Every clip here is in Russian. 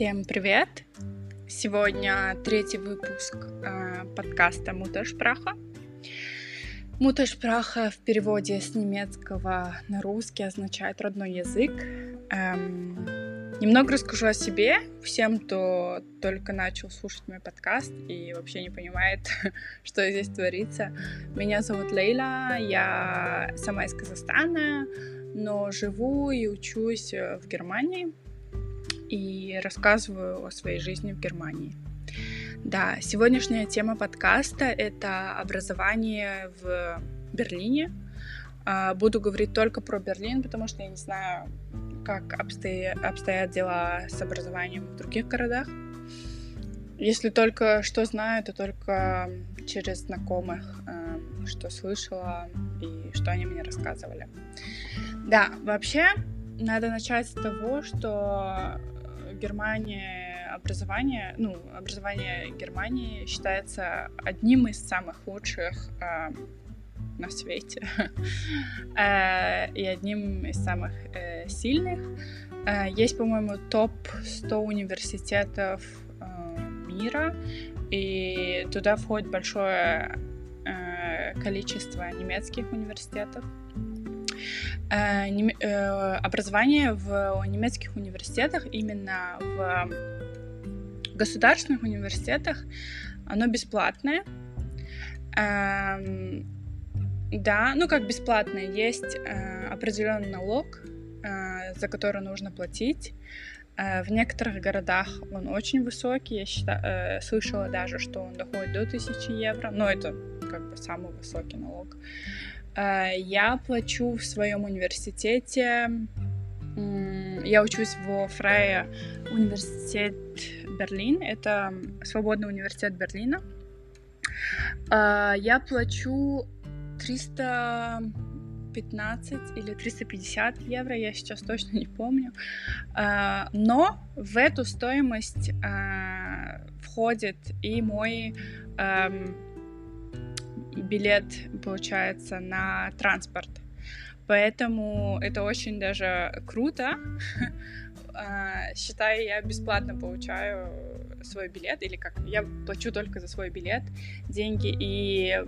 Всем привет! Сегодня третий выпуск э, подкаста Муташпраха. Муташпраха в переводе с немецкого на русский означает родной язык. Эм, немного расскажу о себе всем, кто только начал слушать мой подкаст и вообще не понимает, что здесь творится. Меня зовут Лейла, я сама из Казахстана, но живу и учусь в Германии и рассказываю о своей жизни в Германии. Да, сегодняшняя тема подкаста — это образование в Берлине. А, буду говорить только про Берлин, потому что я не знаю, как обстоят, дела с образованием в других городах. Если только что знаю, то только через знакомых, а, что слышала и что они мне рассказывали. Да, вообще надо начать с того, что Германии образование, ну, образование Германии считается одним из самых лучших э, на свете э, и одним из самых э, сильных. Э, есть, по-моему, топ 100 университетов э, мира, и туда входит большое э, количество немецких университетов. Э, э, образование в немецких университетах, именно в государственных университетах, оно бесплатное. Эм, да, ну как бесплатное, есть э, определенный налог, за который нужно платить. В некоторых городах он очень высокий, я считаю, слышала даже, что он доходит до 1000 евро, но это как бы самый высокий налог. Э, я плачу в своем университете. Я учусь в Фрейе университет Берлин. Это свободный университет Берлина. Э, я плачу 315 или 350 евро, я сейчас точно не помню. Э, но в эту стоимость входит и мой эм, билет, получается, на транспорт. Поэтому это очень даже круто. А, считаю, я бесплатно получаю свой билет, или как я плачу только за свой билет деньги, и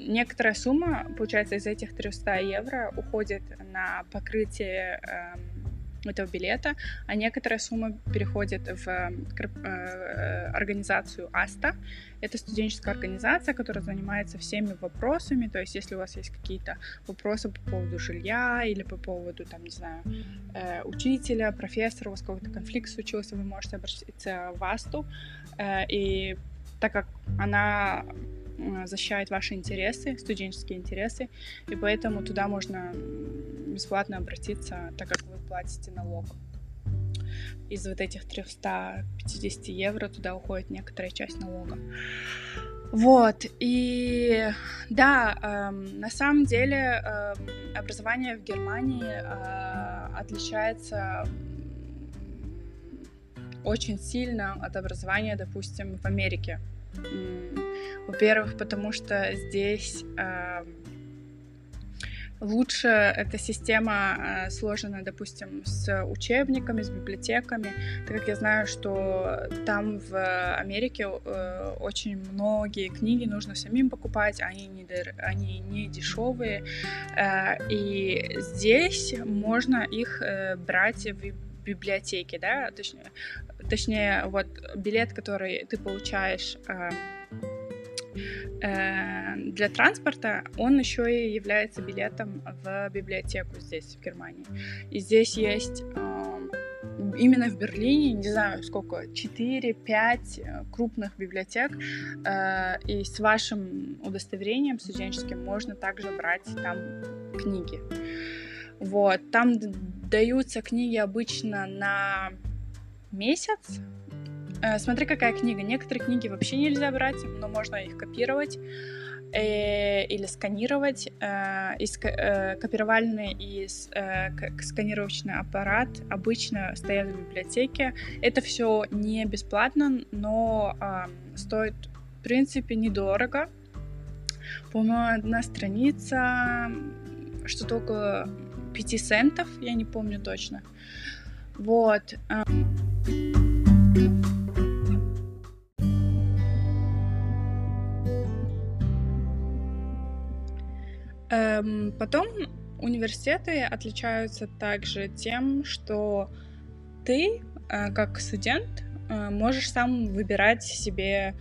некоторая сумма, получается, из этих 300 евро уходит на покрытие эм, этого билета, а некоторая сумма переходит в э, организацию АСТА. Это студенческая организация, которая занимается всеми вопросами, то есть если у вас есть какие-то вопросы по поводу жилья или по поводу, там, не знаю, э, учителя, профессора, у вас какой-то конфликт случился, вы можете обратиться в АСТу, э, и так как она защищает ваши интересы, студенческие интересы, и поэтому туда можно бесплатно обратиться, так как вы платите налог. Из вот этих 350 евро туда уходит некоторая часть налога. Вот, и да, э, на самом деле э, образование в Германии э, отличается очень сильно от образования, допустим, в Америке. Во-первых, потому что здесь э, лучше эта система э, сложена, допустим, с учебниками, с библиотеками, так как я знаю, что там в Америке э, очень многие книги нужно самим покупать, они не, они не дешевые, э, и здесь можно их э, брать в библиотеке, да, точнее, точнее, вот билет, который ты получаешь э, для транспорта он еще и является билетом в библиотеку здесь, в Германии. И здесь есть именно в Берлине, не знаю сколько, 4-5 э, крупных библиотек, э, и с вашим удостоверением студенческим можно также брать там книги. Вот, там даются книги обычно на месяц, Э, смотри, какая книга. Некоторые книги вообще нельзя брать, но можно их копировать э, или сканировать. Э, и ск э, копировальный и э, сканировочный аппарат обычно стоят в библиотеке. Это все не бесплатно, но э, стоит, в принципе, недорого. По-моему, одна страница что-то около 5 центов, я не помню точно. Вот. Э. Эм, потом университеты отличаются также тем, что ты, э, как студент, э, можешь сам выбирать себе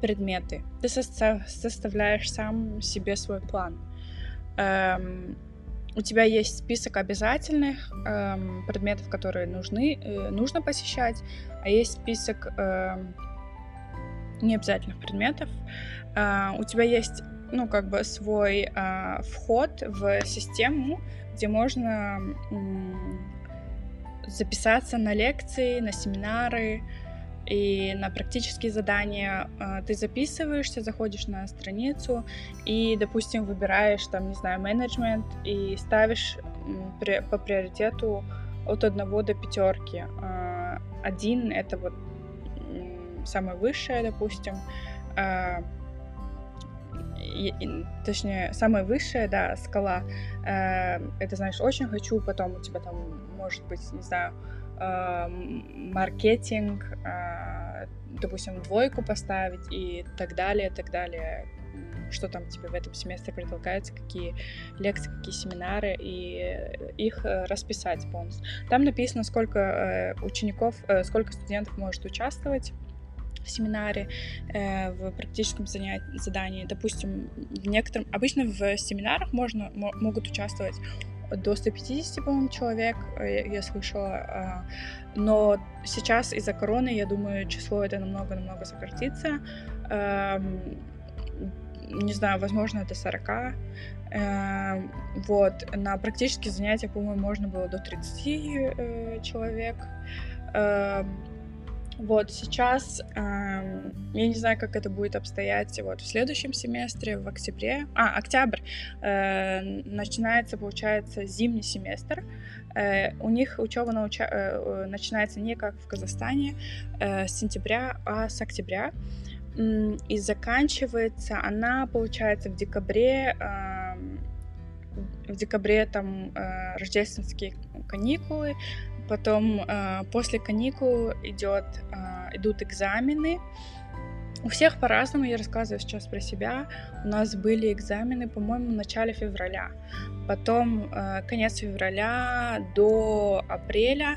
предметы. Ты составляешь сам себе свой план. Эм, у тебя есть список обязательных эм, предметов, которые нужны, э, нужно посещать, а есть список необязательных предметов. У тебя есть ну, как бы свой э, вход в систему, где можно записаться на лекции, на семинары и на практические задания. Э, ты записываешься, заходишь на страницу и, допустим, выбираешь там, не знаю, менеджмент и ставишь по приоритету от одного до пятерки. Э, один это вот самое высшее, допустим, точнее, самая высшая, да, скала, э, это, знаешь, очень хочу, потом у тебя там, может быть, не знаю, э, маркетинг, э, допустим, двойку поставить и так далее, так далее, что там тебе в этом семестре предлагается, какие лекции, какие семинары, и их э, расписать полностью. Там написано, сколько э, учеников, э, сколько студентов может участвовать, в семинаре, э, в практическом задании. Допустим, в некотором... Обычно в семинарах можно, могут участвовать до 150, по-моему, человек, э, я слышала. А, но сейчас из-за короны, я думаю, число это намного-намного сократится. Эм, не знаю, возможно, до 40. Эм, вот. На практические занятия, по-моему, можно было до 30 э, человек. Эм, вот сейчас, э, я не знаю, как это будет обстоять вот в следующем семестре, в октябре, а, октябрь, э, начинается, получается, зимний семестр. Э, у них учеба науча- э, начинается не как в Казахстане э, с сентября, а с октября. И заканчивается она, получается, в декабре, э, в декабре там э, рождественские каникулы, Потом э, после каникул идет, э, идут экзамены. У всех по-разному, я рассказываю сейчас про себя. У нас были экзамены, по-моему, в начале февраля. Потом э, конец февраля до апреля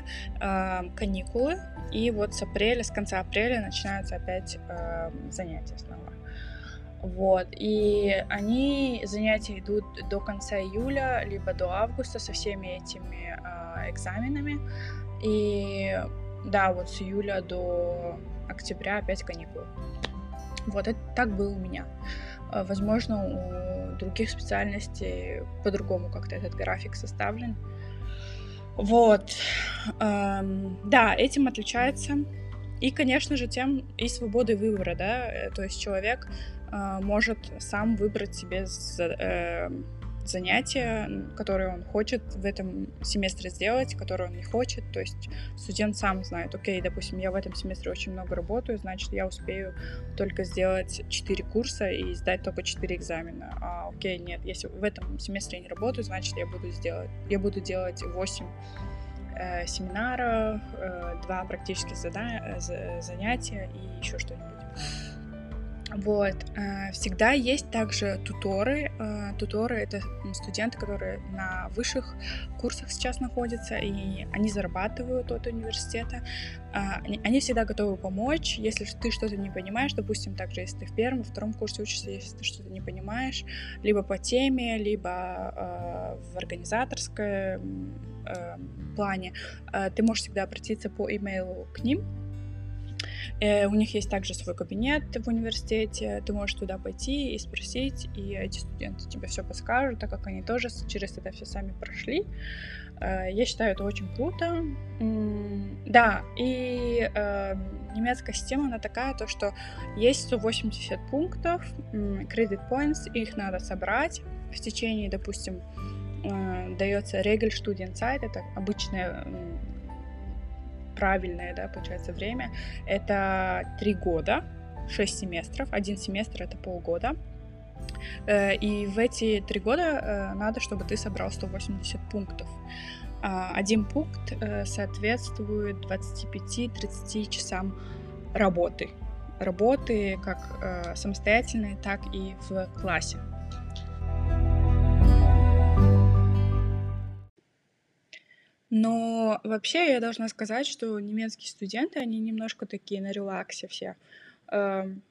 каникулы. И вот с апреля, с конца апреля начинаются опять занятия снова. Вот, и они, занятия идут до конца июля, либо до августа со всеми этими э, экзаменами. И да, вот с июля до октября опять каникулы. Вот, это так было у меня. А, возможно, у других специальностей по-другому как-то этот график составлен. Вот. Эм, да, этим отличается. И, конечно же, тем и свободой выбора, да, э, то есть человек может сам выбрать себе э, занятия, которые он хочет в этом семестре сделать, которые он не хочет. То есть студент сам знает, окей, допустим, я в этом семестре очень много работаю, значит, я успею только сделать 4 курса и сдать только 4 экзамена. А окей, нет, если в этом семестре я не работаю, значит, я буду, сделать, я буду делать 8 э, семинаров, э, 2 практических зада- э, занятия и еще что-нибудь. Вот. Э, всегда есть также туторы. Э, туторы — это студенты, которые на высших курсах сейчас находятся, и они зарабатывают от университета. Э, они всегда готовы помочь, если ты что-то не понимаешь, допустим, также если ты в первом, во втором курсе учишься, если ты что-то не понимаешь, либо по теме, либо в организаторском плане, ты можешь всегда обратиться по имейлу к ним, Э, у них есть также свой кабинет в университете, ты можешь туда пойти и спросить, и эти студенты тебе все подскажут, так как они тоже через это все сами прошли. Э, я считаю, это очень круто. Да, и э, немецкая система, она такая, то, что есть 180 пунктов, credit points, их надо собрать в течение, допустим, э, дается Regel Studienzeit, это обычная правильное, да, получается, время, это три года, шесть семестров. Один семестр — это полгода. Э, и в эти три года э, надо, чтобы ты собрал 180 пунктов. А, один пункт э, соответствует 25-30 часам работы. Работы как самостоятельной, так и в классе. Но вообще я должна сказать, что немецкие студенты, они немножко такие на релаксе все. Эм,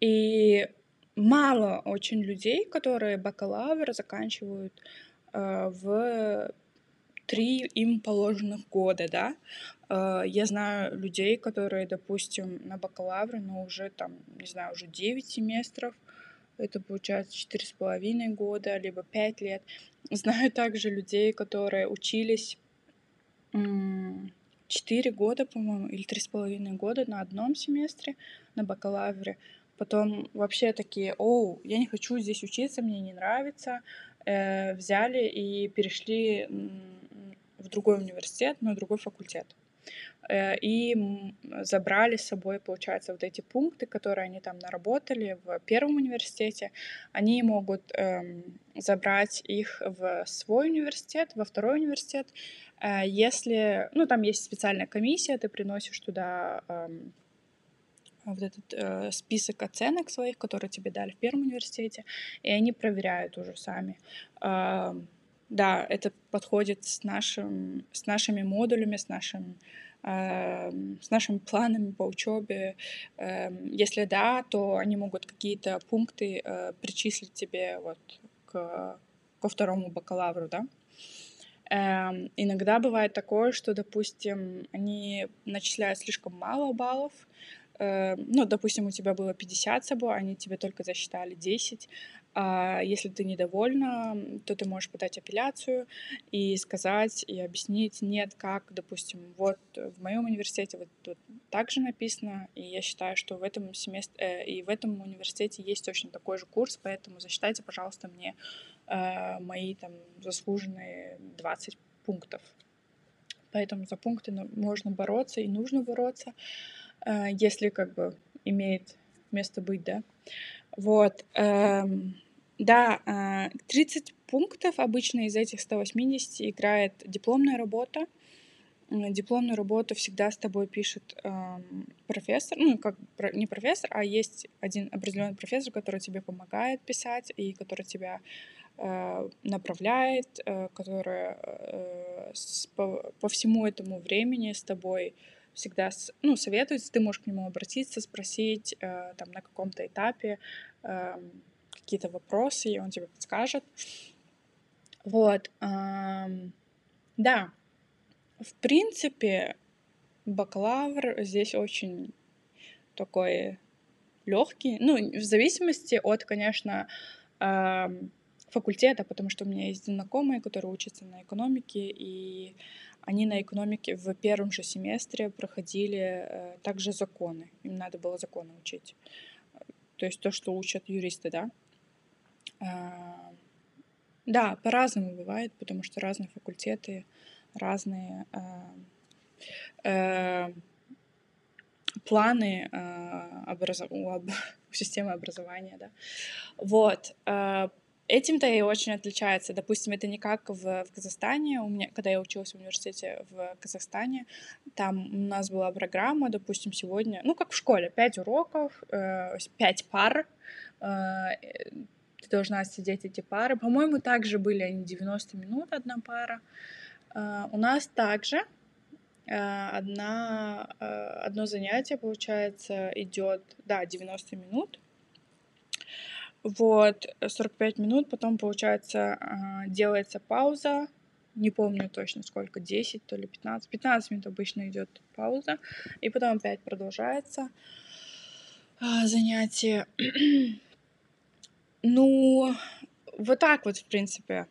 и мало очень людей, которые бакалавр заканчивают э, в три им положенных года, да. Э, я знаю людей, которые, допустим, на бакалавре, но уже там, не знаю, уже 9 семестров, это получается четыре с половиной года, либо пять лет. Знаю также людей, которые учились четыре года, по-моему, или три с половиной года на одном семестре на бакалавре. Потом вообще такие, о, я не хочу здесь учиться, мне не нравится. Э, взяли и перешли в другой университет, на другой факультет. Э, и забрали с собой, получается, вот эти пункты, которые они там наработали в первом университете, они могут эм, забрать их в свой университет, во второй университет, э, если, ну, там есть специальная комиссия, ты приносишь туда эм, вот этот э, список оценок своих, которые тебе дали в первом университете, и они проверяют уже сами. Э, да, это подходит с, нашим, с нашими модулями, с нашим с нашими планами по учебе. Эм, если да, то они могут какие-то пункты э, причислить тебе вот к, ко второму бакалавру, да. Эм, иногда бывает такое, что, допустим, они начисляют слишком мало баллов, эм, ну, допустим, у тебя было 50 собой, они тебе только засчитали 10, а если ты недовольна, то ты можешь подать апелляцию и сказать, и объяснить, нет, как, допустим, вот в моем университете вот тут также написано, и я считаю, что в этом семестре э, и в этом университете есть точно такой же курс, поэтому засчитайте, пожалуйста, мне э, мои там заслуженные 20 пунктов. Поэтому за пункты можно бороться и нужно бороться, э, если как бы имеет место быть, да. Вот. Эм, да, 30 а, пунктов обычно из этих 180 играет дипломная работа. Дипломную работу всегда с тобой пишет профессор, ну, как не профессор, а есть один определенный профессор, который тебе помогает писать и который тебя э, направляет, э, который по, всему этому времени с тобой всегда ну, советуется, ты можешь к нему обратиться, спросить там на каком-то этапе, какие-то вопросы, и он тебе подскажет. Вот. Да, в принципе, бакалавр здесь очень такой легкий, ну, в зависимости от, конечно, факультета, потому что у меня есть знакомые, которые учатся на экономике, и они на экономике в первом же семестре проходили э, также законы. Им надо было законы учить. То есть то, что учат юристы, да. А, да, по-разному бывает, потому что разные факультеты, разные а, э, планы а, образов... у, системы образования, да. Вот. Этим-то и очень отличается. Допустим, это не как в, в Казахстане. У меня, когда я училась в университете в Казахстане, там у нас была программа, допустим, сегодня, ну, как в школе, пять уроков, э, пять пар, э, ты должна сидеть эти пары. По-моему, также были они 90 минут, одна пара. Uh, у нас также uh, одна, uh, одно занятие, получается, идет, да, 90 минут. Вот, 45 минут, потом, получается, делается пауза, не помню точно сколько, 10, то ли 15, 15 минут обычно идет пауза, и потом опять продолжается занятие. Ну, вот так вот, в принципе.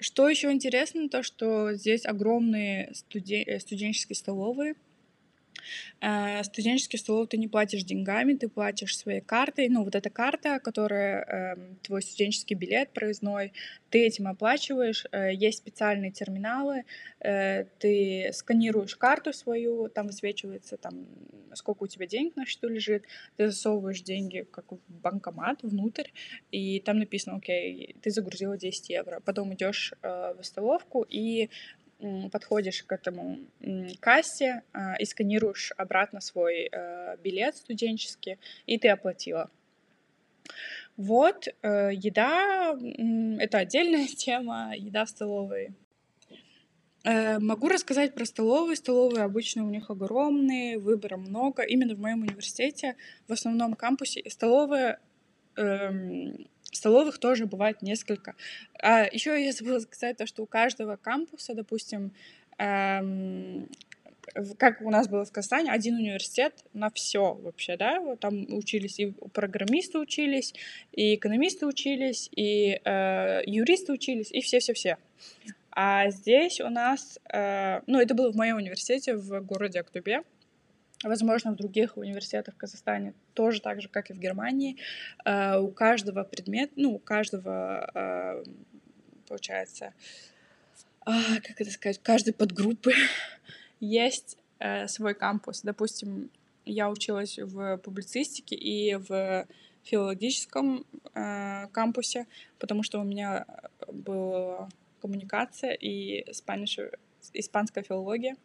Что еще интересно, то что здесь огромные студен... Э, студенческие столовые. Э, студенческий стол ты не платишь деньгами, ты платишь своей картой. Ну, вот эта карта, которая э, твой студенческий билет проездной, ты этим оплачиваешь. Э, есть специальные терминалы, э, ты сканируешь карту свою, там высвечивается, там, сколько у тебя денег на счету лежит, ты засовываешь деньги как в банкомат внутрь, и там написано, окей, ты загрузила 10 евро. Потом идешь в столовку и подходишь к этому кассе э, и сканируешь обратно свой э, билет студенческий, и ты оплатила. Вот, э, еда — это отдельная тема, еда в столовой. Э, могу рассказать про столовые. Столовые обычно у них огромные, выбора много. Именно в моем университете, в основном кампусе, столовые эм, Столовых тоже бывает несколько. А еще я забыла сказать то, что у каждого кампуса, допустим, эм, как у нас было в Казахстане, один университет на все вообще, да, вот там учились и программисты учились, и экономисты учились, и э, юристы учились, и все-все-все. А здесь у нас, э, ну, это было в моем университете в городе Актубе, Возможно, в других университетах в Казахстане тоже так же, как и в Германии. Uh, у каждого предмета, ну, у каждого, uh, получается, uh, как это сказать, каждой подгруппы есть э, свой кампус. Допустим, я училась в публицистике и в филологическом э, кампусе, потому что у меня была коммуникация и Spanish испанская филология.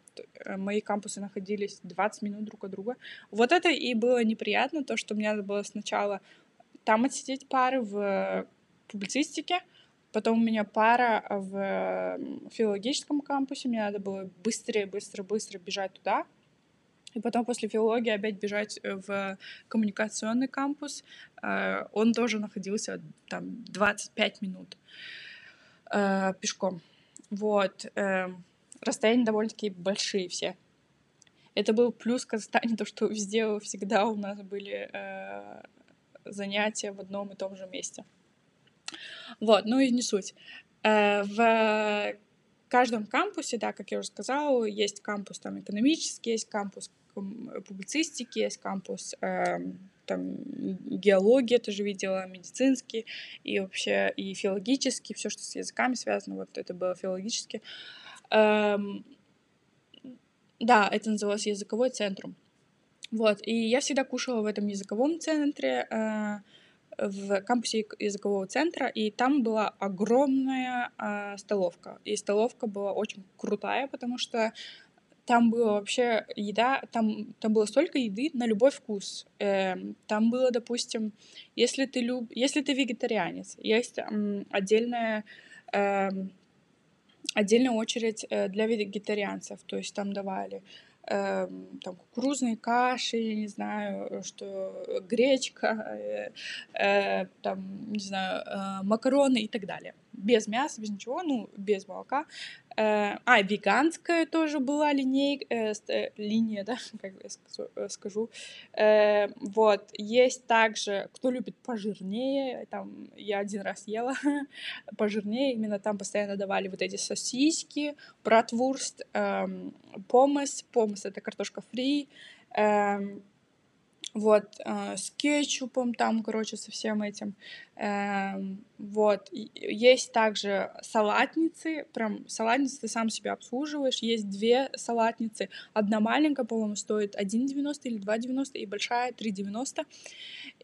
Э, мои кампусы находились 20 минут друг от друга. Вот это и было неприятно, то, что мне надо было сначала там отсидеть пары в публицистике, потом у меня пара в филологическом кампусе, мне надо было быстрее, быстро, быстро бежать туда, и потом после филологии опять бежать э, в коммуникационный кампус. Э, он тоже находился там 25 минут пешком. Вот. Расстояния довольно-таки большие все. Это был плюс Казахстане, то, что везде всегда у нас были э, занятия в одном и том же месте. Вот, ну и не суть. Э, в каждом кампусе, да, как я уже сказала, есть кампус там экономический, есть кампус публицистики, есть кампус э, там геологии, ты же видела, медицинский, и вообще и филологический, все, что с языками связано, вот это было филологически. Да, это называлось языковой центром. Вот, и я всегда кушала в этом языковом центре, э, в кампусе языкового центра, и там была огромная э, столовка. И столовка была очень крутая, потому что там было вообще еда, там, там было столько еды на любой вкус. Э, там было, допустим, если ты люб, если ты вегетарианец, есть э, отдельная отдельная очередь э, для вегетарианцев, то есть там давали э, там кукурузные каши, я не знаю, что гречка, э, э, там, не знаю, э, макароны и так далее. Без мяса, без ничего, ну, без молока. Э, а, веганская тоже была линейка, э, э, линия, да, как я скажу. Э, вот, есть также, кто любит пожирнее, там, я один раз ела пожирнее, именно там постоянно давали вот эти сосиски, братвурст, э, помес, помес — это картошка фри, э, вот, э, с кетчупом там, короче, со всем этим. Э, вот, есть также салатницы, прям салатницы ты сам себя обслуживаешь. Есть две салатницы. Одна маленькая, по-моему, стоит 1,90 или 2,90, и большая 3,90.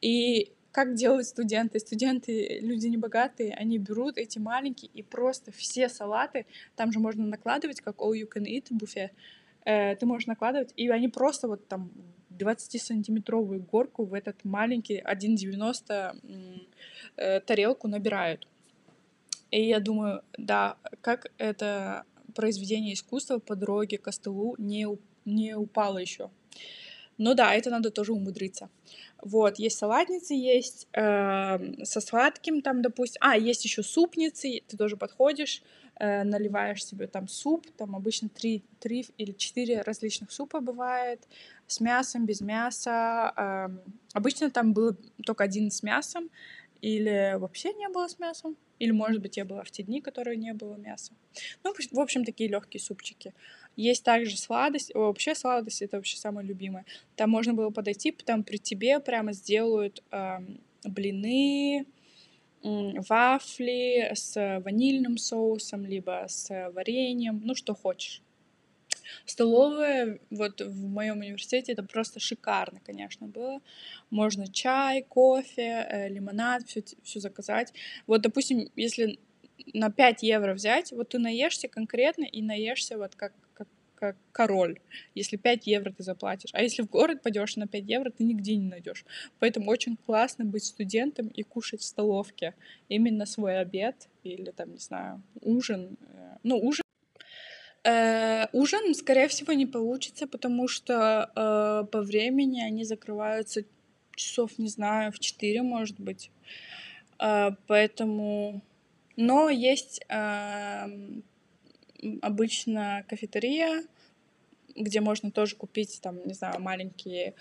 И как делают студенты? Студенты, люди небогатые, они берут эти маленькие и просто все салаты, там же можно накладывать, как all you can eat буфет, э, ты можешь накладывать, и они просто вот там 20-сантиметровую горку в этот маленький 1,90 э, тарелку набирают. И я думаю, да, как это произведение искусства по дороге к столу не, не упало еще. Но да, это надо тоже умудриться. Вот, есть салатницы, есть э, со сладким, там, допустим. А, есть еще супницы, ты тоже подходишь, э, наливаешь себе там суп, там обычно три, три или четыре различных супа бывает, с мясом, без мяса. Обычно там был только один с мясом, или вообще не было с мясом, или, может быть, я была в те дни, которые не было мяса. Ну, в общем, такие легкие супчики. Есть также сладость. Вообще сладость это вообще самое любимое. Там можно было подойти, там при тебе прямо сделают э, блины, вафли с ванильным соусом, либо с вареньем, ну что хочешь. Столовая вот в моем университете это просто шикарно, конечно, было. Можно чай, кофе, э, лимонад, все, все заказать. Вот, допустим, если на 5 евро взять, вот ты наешься конкретно и наешься вот как, как, как король, если 5 евро ты заплатишь. А если в город пойдешь на 5 евро, ты нигде не найдешь. Поэтому очень классно быть студентом и кушать в столовке именно свой обед или там, не знаю, ужин. Э, ну, ужин Э, ужин, скорее всего, не получится, потому что э, по времени они закрываются часов, не знаю, в 4, может быть. Э, поэтому... Но есть э, обычно кафетерия, где можно тоже купить, там, не знаю, маленькие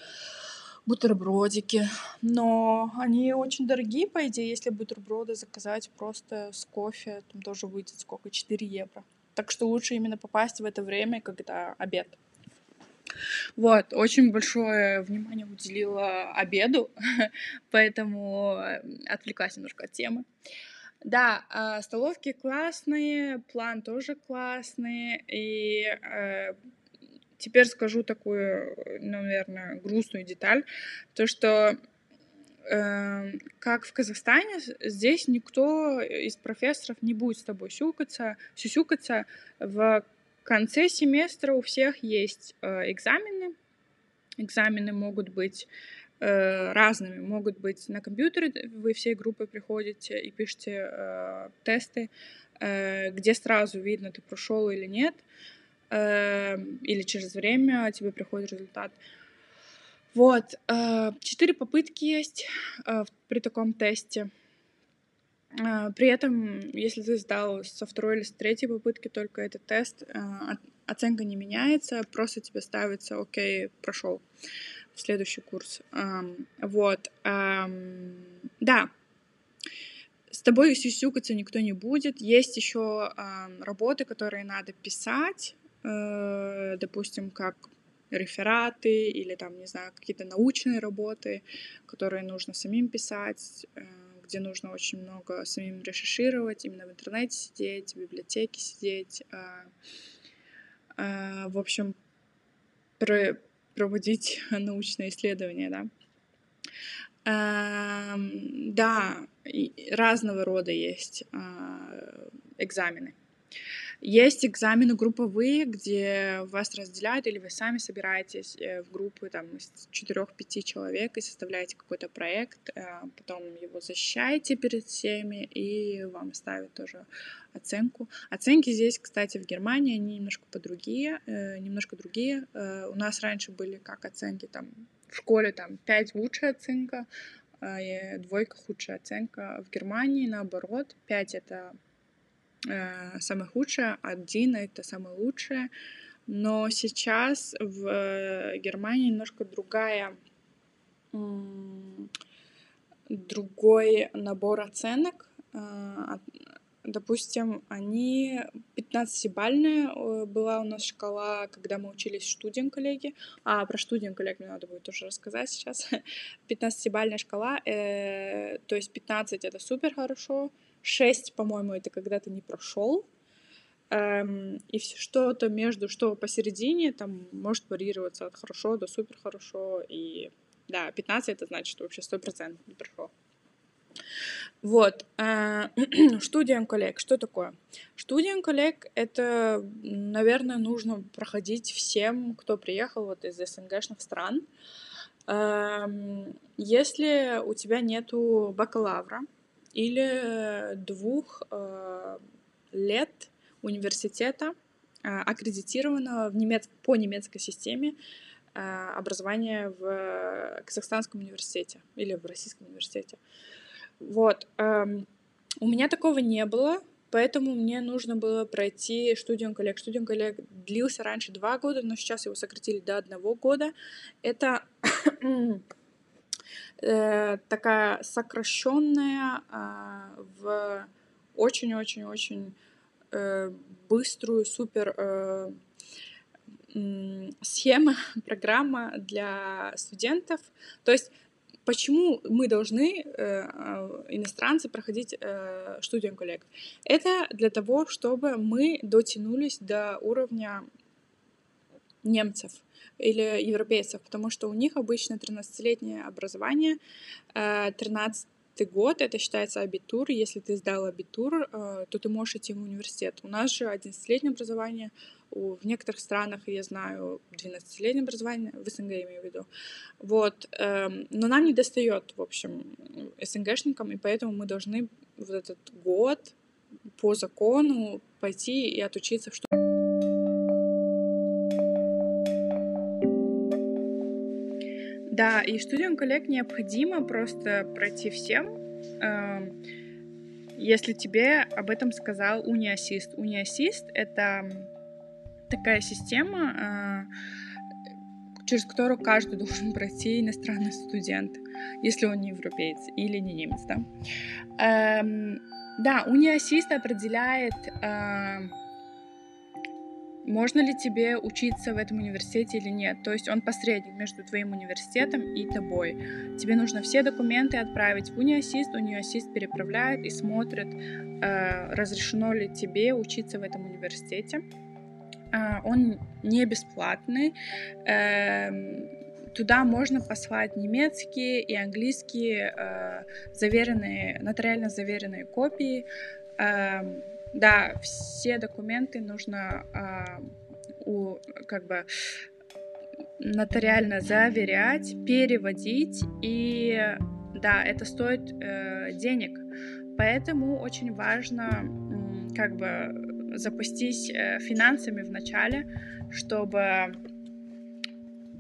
бутербродики. Но они очень дорогие, по идее, если бутерброды заказать просто с кофе, там тоже выйдет сколько? 4 евро. Так что лучше именно попасть в это время, когда обед. Вот, очень большое внимание уделила обеду, поэтому э, отвлеклась немножко от темы. Да, а, столовки классные, план тоже классный, и э, теперь скажу такую, наверное, грустную деталь, то что как в Казахстане, здесь никто из профессоров не будет с тобой сюкаться, сюсюкаться. В конце семестра у всех есть э, экзамены. Экзамены могут быть э, разными. Могут быть на компьютере, вы всей группой приходите и пишете э, тесты, э, где сразу видно, ты прошел или нет, э, или через время тебе приходит результат. Э, вот, э, четыре попытки есть э, при таком тесте. Э, при этом, если ты сдал со второй или с третьей попытки только этот тест, оценка не меняется, просто тебе ставится «Окей, прошел в следующий курс». Эм, вот. Эм, да, с тобой сюсюкаться никто не будет. Есть еще э, работы, которые надо писать, допустим, как рефераты или там, не знаю, какие-то научные работы, которые нужно самим писать, э, где нужно очень много самим решишировать, именно в интернете сидеть, в библиотеке сидеть. А, а, в общем, проводить научные исследования, да. Да, разного рода есть экзамены. Есть экзамены групповые, где вас разделяют, или вы сами собираетесь э, в группы там, из 4-5 человек и составляете какой-то проект, э, потом его защищаете перед всеми, и вам ставят тоже оценку. Оценки здесь, кстати, в Германии, они немножко по другие, э, немножко другие. У нас раньше были как оценки там в школе там 5 лучшая оценка, двойка худшая оценка. В Германии наоборот, 5 это самое худшее, а Дина это самое лучшее. Но сейчас в э, Германии немножко другая, другой набор оценок. Э, допустим, они 15-бальная э, была у нас шкала, когда мы учились в студент-коллеге. А, про студент-коллег мне надо будет тоже рассказать сейчас. 15-бальная шкала, э, то есть 15 — это супер хорошо, 6, по-моему, это когда ты не прошел. Эм, и что-то между, что посередине, там может варьироваться от хорошо до супер хорошо. И да, 15 это значит, что вообще 100% не прошел. Вот. Студиум коллег. Что такое? Студиум коллег — это, наверное, нужно проходить всем, кто приехал вот из СНГшных стран. Эм, если у тебя нету бакалавра, или двух э, лет университета, э, аккредитированного в немец... по немецкой системе э, образования в Казахстанском университете или в Российском университете. Вот. Эм, у меня такого не было, поэтому мне нужно было пройти студиум коллег. Студиум коллег длился раньше два года, но сейчас его сократили до одного года. Это э, такая сокращенная э, в очень-очень-очень э, быструю, супер э, схема, программа для студентов. То есть почему мы должны, э, э, иностранцы, проходить э, коллег? Это для того, чтобы мы дотянулись до уровня немцев или европейцев, потому что у них обычно 13-летнее образование, 13 э, год, это считается абитур. Если ты сдал абитур, э, то ты можешь идти в университет. У нас же 11-летнее образование, в некоторых странах, я знаю, 12-летнее образование, в СНГ имею в виду. Вот. Эм, но нам не достает, в общем, СНГшникам, и поэтому мы должны вот этот год по закону пойти и отучиться в что Да, и студию коллег необходимо просто пройти всем, эм, если тебе об этом сказал униассист. Униассист — это такая система, э, через которую каждый должен пройти иностранный студент, если он не европеец или не немец, да. Эм, да, униассист определяет э, можно ли тебе учиться в этом университете или нет. То есть он посредник между твоим университетом и тобой. Тебе нужно все документы отправить в униассист, униассист переправляет и смотрит, э, разрешено ли тебе учиться в этом университете. Э, он не бесплатный. Э, туда можно послать немецкие и английские э, заверенные, нотариально заверенные копии. Э, да, все документы нужно а, у, как бы нотариально заверять, переводить, и да, это стоит э, денег. Поэтому очень важно как бы запастись э, финансами в начале, чтобы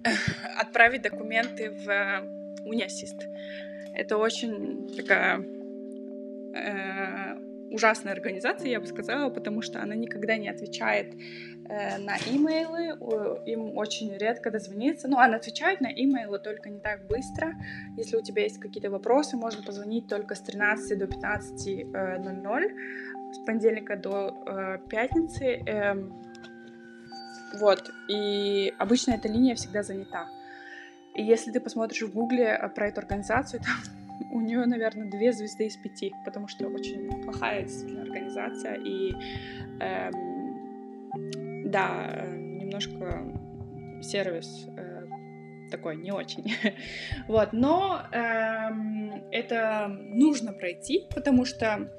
отправить документы в униассист. Это очень такая э, ужасная организация, я бы сказала, потому что она никогда не отвечает э, на имейлы, им очень редко дозвониться. Ну, она отвечает на имейлы только не так быстро. Если у тебя есть какие-то вопросы, можно позвонить только с 13 до 15.00, э, с понедельника до э, пятницы. Э, вот, и обычно эта линия всегда занята. И если ты посмотришь в гугле э, про эту организацию, там у нее, наверное, две звезды из пяти, потому что очень плохая действительно организация и эм, да, немножко сервис э, такой не очень. вот, но эм, это нужно пройти, потому что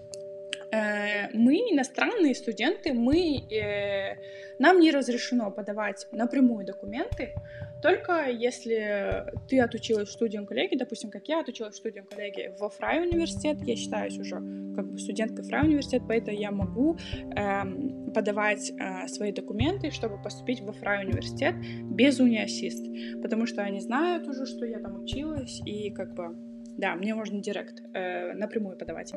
мы иностранные студенты, мы э, нам не разрешено подавать напрямую документы, только если ты отучилась в студии коллеги, допустим, как я отучилась в студии коллеги во Фрай университет, я считаюсь уже как бы студенткой Фрай университет, поэтому я могу эм, подавать э, свои документы, чтобы поступить во Фрай университет без униассист, потому что они знают уже, что я там училась, и как бы да, мне можно директ э, напрямую подавать.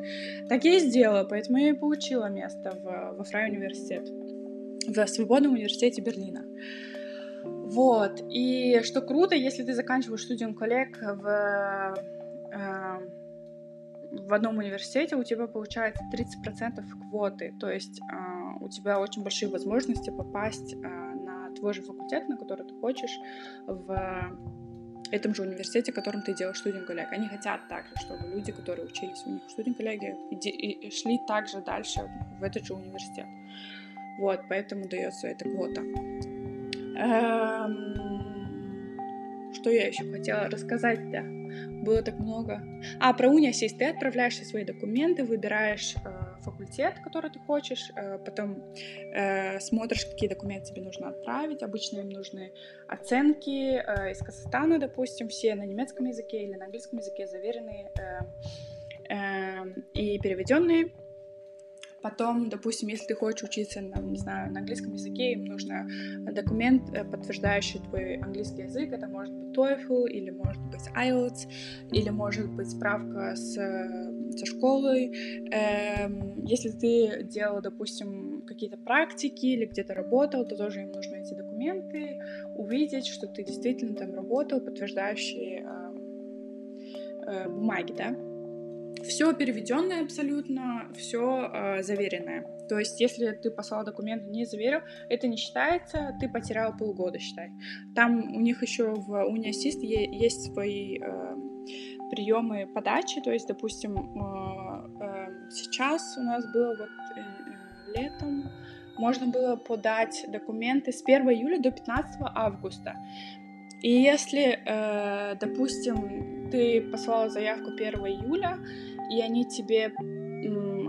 Так я и сделала, поэтому я и получила место в, во Фрай университет, в Свободном университете Берлина. Вот. И что круто, если ты заканчиваешь студию коллег в, э, в одном университете, у тебя получается 30% квоты. То есть э, у тебя очень большие возможности попасть э, на твой же факультет, на который ты хочешь, в этом же университете, в котором ты делаешь студию коллег. Они хотят также, чтобы люди, которые учились у них в студию коллеги, шли также дальше в этот же университет. Вот, поэтому дается эта квота. Эм, что я еще хотела рассказать-то? Было так много. А, про университет. Ты отправляешь все свои документы, выбираешь э, факультет, который ты хочешь, э, потом э, смотришь, какие документы тебе нужно отправить. Обычно им нужны оценки э, из Казахстана, допустим, все на немецком языке или на английском языке заверенные и переведенные. Потом, допустим, если ты хочешь учиться, на, не знаю, на английском языке, им нужно документ, э, подтверждающий твой английский язык. Это может быть TOEFL, или может быть IELTS, или может быть справка с, со школой. Эм, если ты делал, допустим, какие-то практики или где-то работал, то тоже им нужны эти документы, увидеть, что ты действительно там работал, подтверждающие эм, э, бумаги, да, все переведенное абсолютно, все э, заверенное. То есть, если ты послал документы, не заверил, это не считается, ты потерял полгода, считай. Там у них еще в Униасист есть свои э, приемы подачи, то есть, допустим, э, э, сейчас у нас было вот э, э летом, можно было подать документы с 1 июля до 15 августа. И если, э, допустим, ты послала заявку 1 июля, и они тебе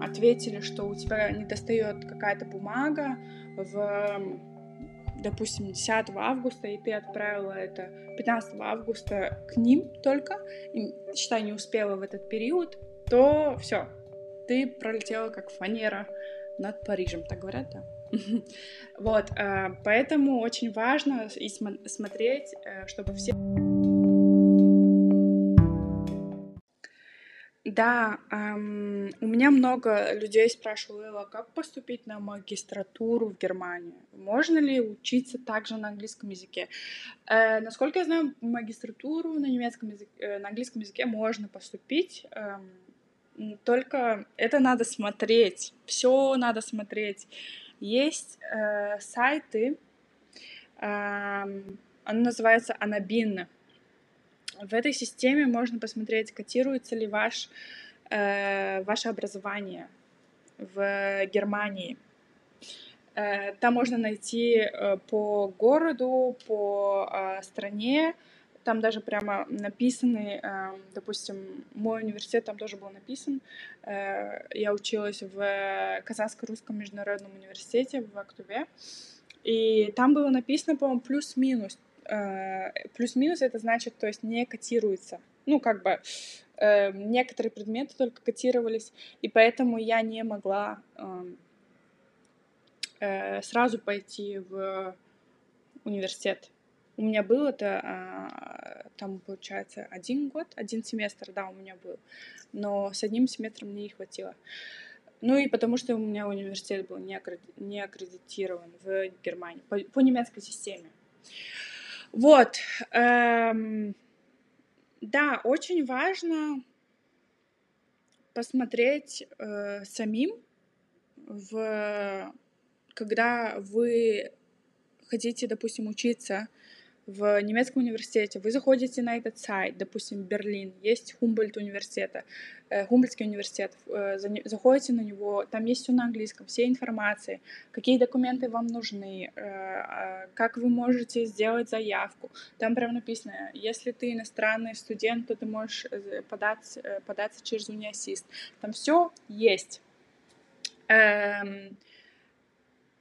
ответили, что у тебя не достает какая-то бумага в, допустим, 10 августа, и ты отправила это 15 августа к ним только, и, считай, не успела в этот период, то все, ты пролетела как фанера над Парижем, так говорят, да? Вот, э, поэтому очень важно и смотреть, э, чтобы все... Да, эм, у меня много людей спрашивало, как поступить на магистратуру в Германии. Можно ли учиться также на английском языке? Э, насколько я знаю, магистратуру на немецком языке, э, на английском языке можно поступить. Эм, только это надо смотреть. Все надо смотреть. Есть э, сайты, э, оно называется Анабин. В этой системе можно посмотреть, котируется ли ваш, э, ваше образование в Германии. Э, там можно найти э, по городу, по э, стране, там даже прямо написаны, э, допустим, мой университет там тоже был написан. Э, я училась в Казахско-Русском международном университете в Актуве. И там было написано, по-моему, плюс-минус. Э, плюс-минус это значит, то есть не котируется. Ну, как бы некоторые предметы только котировались, и поэтому я не могла эм, сразу пойти в университет. У меня был это, а, там, получается, один год, один семестр, да, у меня был. Но с одним семестром мне не хватило. Ну и потому что у меня университет был не, не аккредитирован в Германии по, по немецкой системе. Вот. Эм, да, очень важно посмотреть э, самим, в, когда вы хотите, допустим, учиться в немецком университете, вы заходите на этот сайт, допустим, Берлин, есть Хумбольд университета, э, Хумбольдский университет, э, заходите на него, там есть все на английском, все информации, какие документы вам нужны, э, а, как вы можете сделать заявку. Там прям написано, если ты иностранный студент, то ты можешь э, податься, э, податься через Униасист. Там все есть. Эм,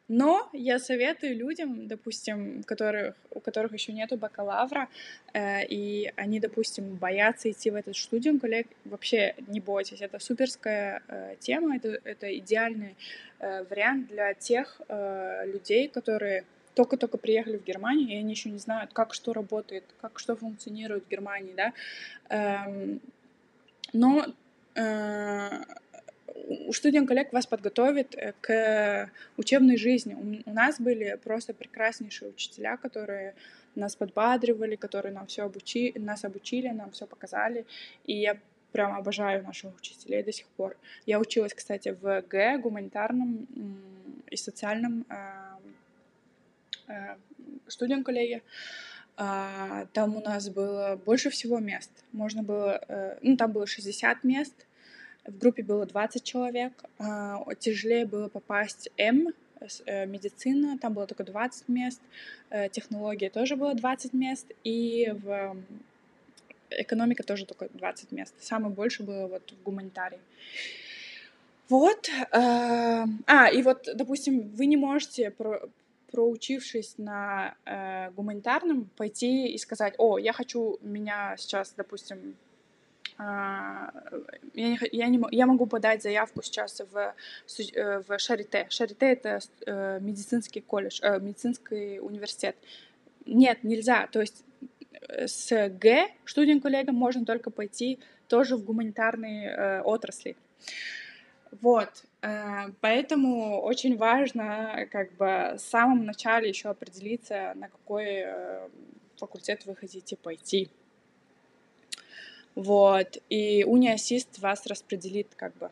но я советую людям, допустим, которых, у которых еще нету бакалавра, э, и они, допустим, боятся идти в этот студию коллег, вообще не бойтесь, это суперская э, тема, это, это идеальный э, вариант для тех э, людей, которые только-только приехали в Германию, и они еще не знают, как что работает, как что функционирует в Германии, да. Эм, но э, студент коллег вас подготовит э, к учебной жизни. У нас были просто прекраснейшие учителя, которые нас подбадривали, которые нам все обучи, нас обучили, нам все показали. И я прям обожаю наших учителей до сих пор. Я училась, кстати, в Г, гуманитарном и социальном э, э, студент коллеге. А, там у нас было больше всего мест. Можно было, ну, там было 60 мест, в группе было 20 человек. А, тяжелее было попасть М, э, медицина, там было только 20 мест. Э, технология тоже было 20 мест. И в экономика тоже только 20 мест. Самое больше было вот в гуманитарии. Вот. Э, а, и вот, допустим, вы не можете про проучившись на гуманитарном, пойти и сказать, о, я хочу меня сейчас, допустим, я, не, я, не, я могу подать заявку сейчас в, э, в Шарите. Шарите — это э, медицинский колледж, э, медицинский университет. Нет, нельзя. То есть с Г студент коллегам можно только пойти тоже в гуманитарные отрасли. Вот, поэтому очень важно как бы в самом начале еще определиться, на какой факультет вы хотите пойти. Вот, и униассист вас распределит как бы.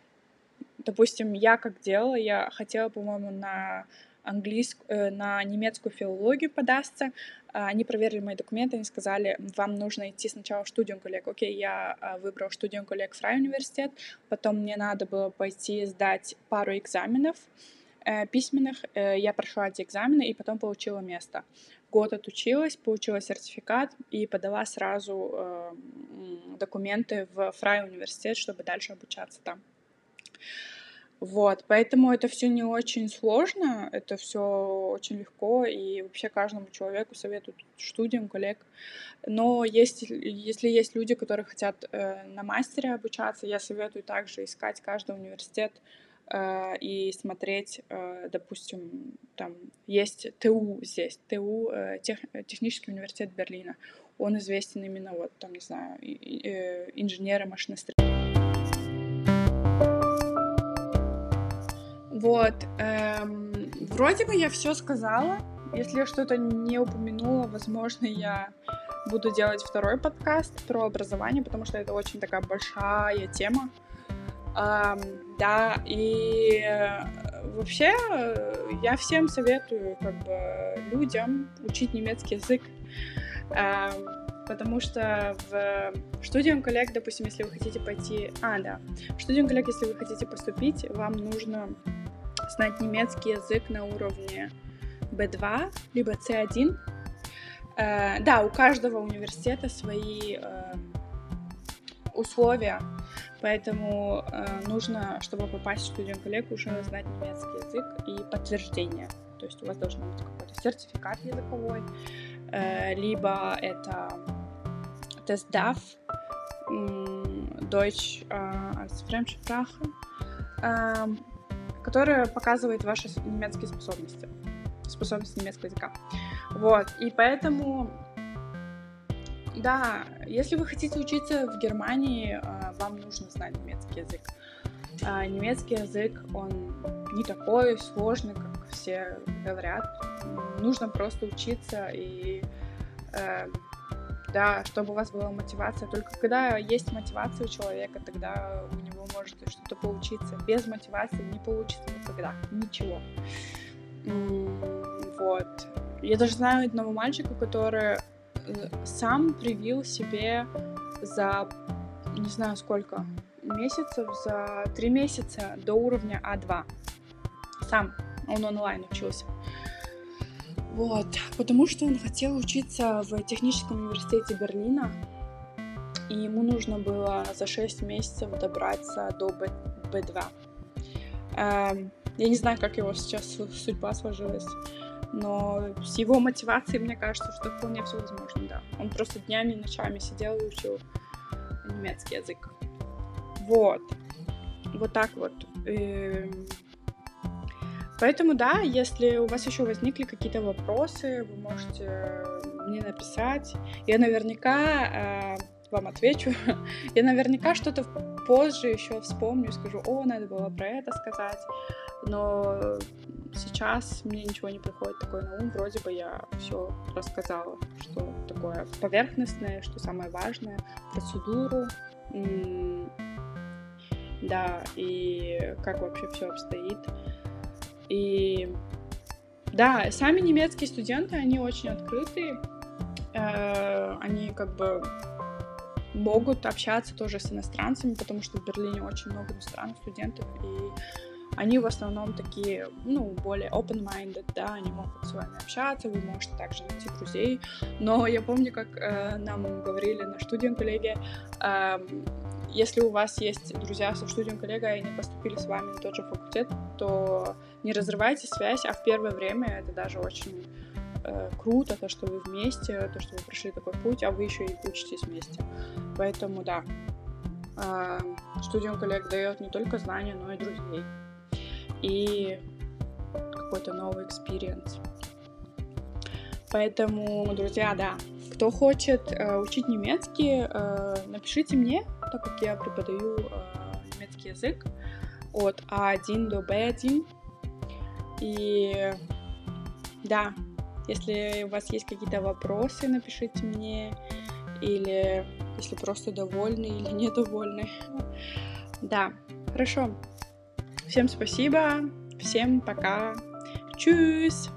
Допустим, я как делала, я хотела, по-моему, на английскую, э, на немецкую филологию подастся. А, они проверили мои документы, они сказали, вам нужно идти сначала в студию коллег. Окей, я а, выбрал студию коллег Фрай университет, потом мне надо было пойти сдать пару экзаменов э, письменных. Э, я прошла эти экзамены и потом получила место. Год отучилась, получила сертификат и подала сразу э, документы в Фрай университет, чтобы дальше обучаться там. Вот, поэтому это все не очень сложно, это все очень легко, и вообще каждому человеку советуют студиям, коллег. Но есть, если есть люди, которые хотят э, на мастере обучаться, я советую также искать каждый университет э, и смотреть, э, допустим, там есть ТУ здесь, ТУ, э, тех, технический университет Берлина. Он известен именно вот, там, не знаю, э, инженеры машиностроения Вот. Эм, вроде бы я все сказала. Если я что-то не упомянула, возможно, я буду делать второй подкаст про образование, потому что это очень такая большая тема. Да, и э, вообще э, я всем советую как бы людям учить немецкий язык. Потому что в студию коллег, допустим, если вы хотите пойти... А, да. В студию коллег, если вы хотите поступить, вам нужно знать немецкий язык на уровне B2, либо C1. Э, да, у каждого университета свои э, условия, поэтому э, нужно, чтобы попасть в студию коллег, уже знать немецкий язык и подтверждение. То есть у вас должен быть какой-то сертификат языковой, э, либо это тест DAF, Deutsch als Fremdsprache. Которая показывает ваши немецкие способности, способности немецкого языка. Вот, и поэтому, да, если вы хотите учиться в Германии, а, вам нужно знать немецкий язык. А, немецкий язык, он не такой сложный, как все говорят. Нужно просто учиться и э, да, чтобы у вас была мотивация. Только когда есть мотивация у человека, тогда у него может что-то получиться. Без мотивации не получится никогда, ничего. Вот. Я даже знаю одного мальчика, который сам привил себе за, не знаю сколько, месяцев, за три месяца до уровня А2. Сам. Он онлайн учился. Вот, потому что он хотел учиться в техническом университете Берлина, и ему нужно было за 6 месяцев добраться до B, B2. Эм, я не знаю, как его сейчас судьба сложилась, но с его мотивацией, мне кажется, что вполне все возможно, да. Он просто днями и ночами сидел и учил немецкий язык. Вот. Вот так вот. Эм, Поэтому, да, если у вас еще возникли какие-то вопросы, вы можете мне написать. Я наверняка э, вам отвечу. Я наверняка что-то позже еще вспомню, скажу, о, надо было про это сказать. Но сейчас мне ничего не приходит такое на ум. Вроде бы я все рассказала, что такое поверхностное, что самое важное, процедуру. Да, и как вообще все обстоит. И да, сами немецкие студенты, они очень открытые, э, они как бы могут общаться тоже с иностранцами, потому что в Берлине очень много иностранных студентов, и они в основном такие, ну, более open-minded, да, они могут с вами общаться, вы можете также найти друзей. Но я помню, как э, нам говорили на студии коллеги, э, если у вас есть друзья со студием коллега, и они поступили с вами на тот же факультет, то не разрывайте связь, а в первое время это даже очень э, круто, то, что вы вместе, то, что вы прошли такой путь, а вы еще и учитесь вместе. Поэтому да, э, колледж дает не только знания, но и друзей. И какой-то новый experience. Поэтому, друзья, да, кто хочет э, учить немецкий, э, напишите мне, так как я преподаю э, немецкий язык от А1 до Б1. И да, если у вас есть какие-то вопросы, напишите мне. Или если просто довольны или недовольны. Да, хорошо. Всем спасибо, всем пока. Tschüss!